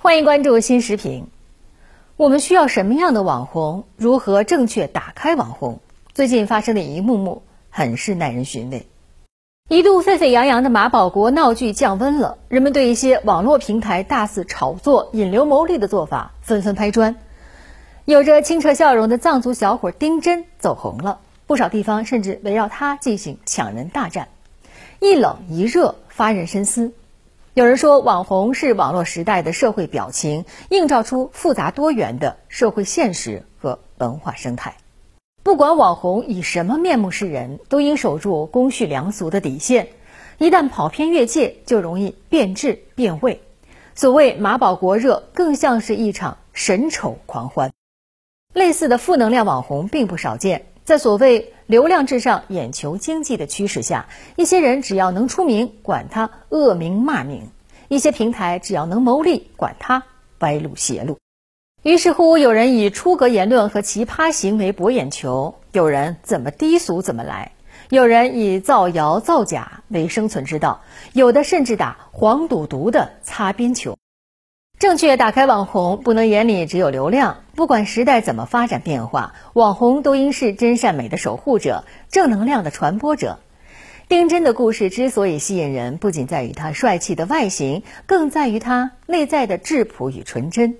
欢迎关注新视频。我们需要什么样的网红？如何正确打开网红？最近发生的一幕幕，很是耐人寻味。一度沸沸扬扬的马保国闹剧降温了，人们对一些网络平台大肆炒作、引流牟利的做法纷纷拍砖。有着清澈笑容的藏族小伙丁真走红了，不少地方甚至围绕他进行抢人大战。一冷一热，发人深思。有人说，网红是网络时代的社会表情，映照出复杂多元的社会现实和文化生态。不管网红以什么面目示人，都应守住公序良俗的底线。一旦跑偏越界，就容易变质变味。所谓马保国热，更像是一场神丑狂欢。类似的负能量网红并不少见。在所谓流量至上、眼球经济的驱使下，一些人只要能出名，管他恶名骂名；一些平台只要能牟利，管他歪路邪路。于是乎，有人以出格言论和奇葩行为博眼球，有人怎么低俗怎么来，有人以造谣造假为生存之道，有的甚至打黄赌毒的擦边球。正确打开网红，不能眼里只有流量。不管时代怎么发展变化，网红都应是真善美的守护者，正能量的传播者。丁真的故事之所以吸引人，不仅在于他帅气的外形，更在于他内在的质朴与纯真。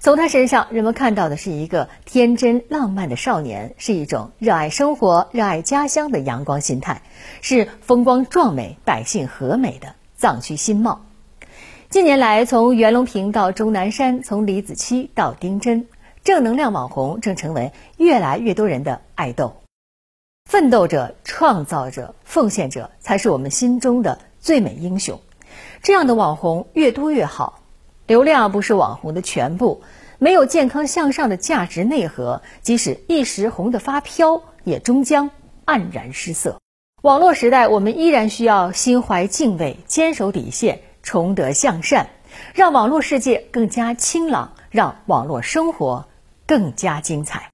从他身上，人们看到的是一个天真浪漫的少年，是一种热爱生活、热爱家乡的阳光心态，是风光壮美、百姓和美的藏区新貌。近年来，从袁隆平到钟南山，从李子柒到丁真，正能量网红正成为越来越多人的爱豆。奋斗者、创造者、奉献者，才是我们心中的最美英雄。这样的网红越多越好。流量不是网红的全部，没有健康向上的价值内核，即使一时红得发飘，也终将黯然失色。网络时代，我们依然需要心怀敬畏，坚守底线。崇德向善，让网络世界更加清朗，让网络生活更加精彩。